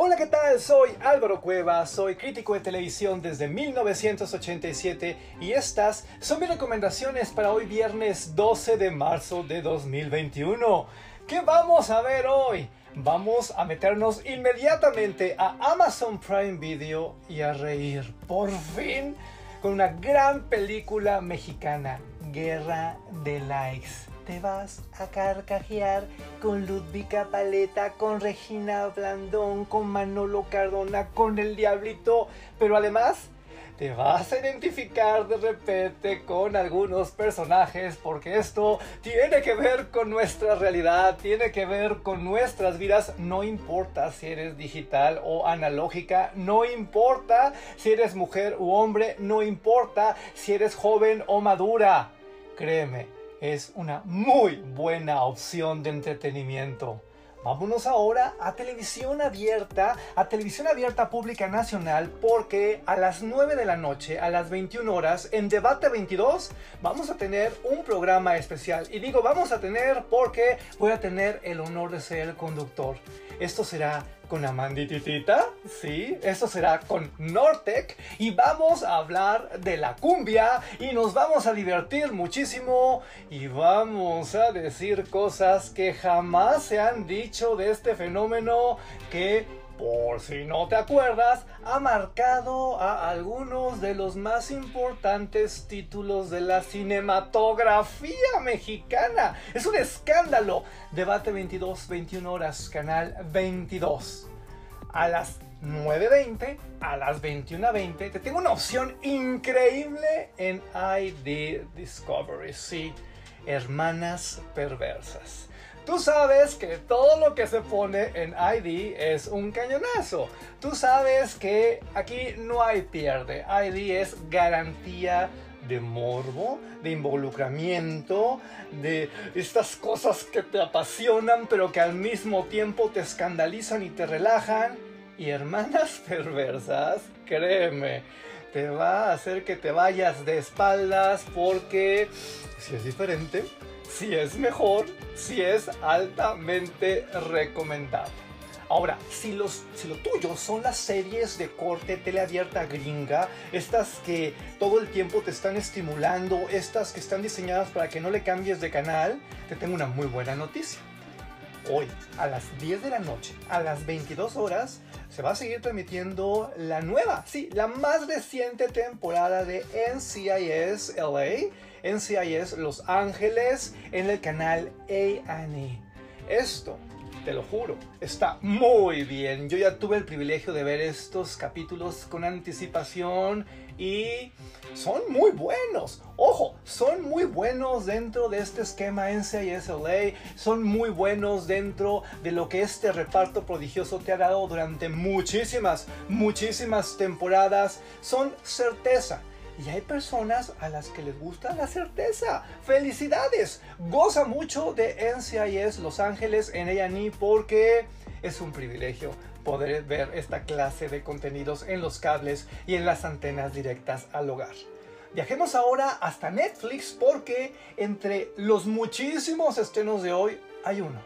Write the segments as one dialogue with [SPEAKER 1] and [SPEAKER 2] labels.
[SPEAKER 1] Hola, ¿qué tal? Soy Álvaro Cueva, soy crítico de televisión desde 1987 y estas son mis recomendaciones para hoy viernes 12 de marzo de 2021. ¿Qué vamos a ver hoy? Vamos a meternos inmediatamente a Amazon Prime Video y a reír por fin con una gran película mexicana, Guerra de Likes te vas a carcajear con Ludvika Paleta, con Regina Blandón, con Manolo Cardona, con el Diablito, pero además te vas a identificar de repente con algunos personajes porque esto tiene que ver con nuestra realidad, tiene que ver con nuestras vidas, no importa si eres digital o analógica, no importa si eres mujer u hombre, no importa si eres joven o madura, créeme es una muy buena opción de entretenimiento. Vámonos ahora a televisión abierta, a televisión abierta pública nacional, porque a las 9 de la noche, a las 21 horas, en Debate 22, vamos a tener un programa especial. Y digo vamos a tener porque voy a tener el honor de ser el conductor. Esto será con Amandititita, sí, esto será con Nortec. Y vamos a hablar de la cumbia y nos vamos a divertir muchísimo y vamos a decir cosas que jamás se han dicho de este fenómeno que por si no te acuerdas, ha marcado a algunos de los más importantes títulos de la cinematografía mexicana. Es un escándalo. Debate 22, 21 horas, canal 22. A las 9.20, a las 21.20, te tengo una opción increíble en ID Discovery. Sí, hermanas perversas. Tú sabes que todo lo que se pone en ID es un cañonazo. Tú sabes que aquí no hay pierde. ID es garantía de morbo, de involucramiento, de estas cosas que te apasionan pero que al mismo tiempo te escandalizan y te relajan. Y hermanas perversas, créeme, te va a hacer que te vayas de espaldas porque si es diferente, si es mejor, si es altamente recomendable. Ahora, si, los, si lo tuyo son las series de corte teleabierta gringa, estas que todo el tiempo te están estimulando, estas que están diseñadas para que no le cambies de canal, te tengo una muy buena noticia. Hoy, a las 10 de la noche, a las 22 horas, se va a seguir transmitiendo la nueva, sí, la más reciente temporada de NCIS LA NCIS Los Ángeles en el canal A&E. Esto, te lo juro, está muy bien. Yo ya tuve el privilegio de ver estos capítulos con anticipación y son muy buenos. Ojo, son muy buenos dentro de este esquema NCIS LA, son muy buenos dentro de lo que este reparto prodigioso te ha dado durante muchísimas, muchísimas temporadas. Son certeza y hay personas a las que les gusta la certeza. ¡Felicidades! Goza mucho de NCIS Los Ángeles en A&E porque es un privilegio poder ver esta clase de contenidos en los cables y en las antenas directas al hogar. Viajemos ahora hasta Netflix porque entre los muchísimos estrenos de hoy hay uno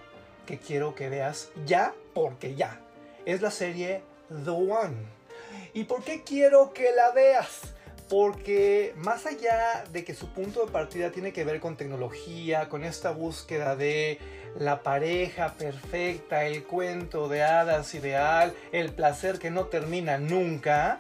[SPEAKER 1] que quiero que veas ya porque ya. Es la serie The One. ¿Y por qué quiero que la veas? Porque más allá de que su punto de partida tiene que ver con tecnología, con esta búsqueda de la pareja perfecta, el cuento de hadas ideal, el placer que no termina nunca,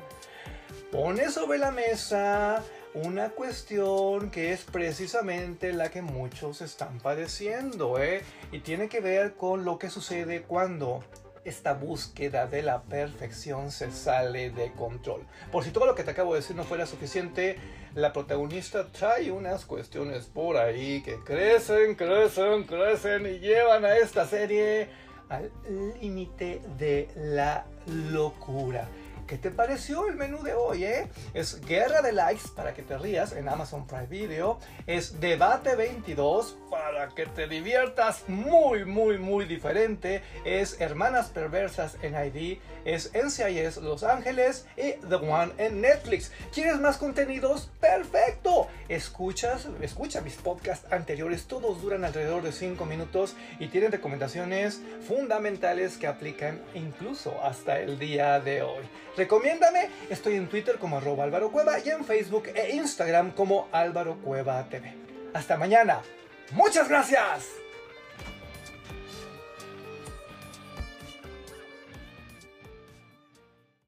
[SPEAKER 1] pone sobre la mesa una cuestión que es precisamente la que muchos están padeciendo, ¿eh? y tiene que ver con lo que sucede cuando esta búsqueda de la perfección se sale de control. Por si todo lo que te acabo de decir no fuera suficiente, la protagonista trae unas cuestiones por ahí que crecen, crecen, crecen y llevan a esta serie al límite de la locura. ¿Qué te pareció el menú de hoy, eh? Es Guerra de Likes para que te rías en Amazon Prime Video. Es Debate 22 para que te diviertas muy, muy, muy diferente. Es Hermanas Perversas en ID. Es NCIS Los Ángeles y The One en Netflix. ¿Quieres más contenidos? ¡Perfecto! Escuchas, escucha mis podcasts anteriores. Todos duran alrededor de 5 minutos y tienen recomendaciones fundamentales que aplican incluso hasta el día de hoy. Recomiéndame, estoy en Twitter como arroba Álvaro Cueva y en Facebook e Instagram como Álvaro Cueva TV. Hasta mañana. Muchas gracias.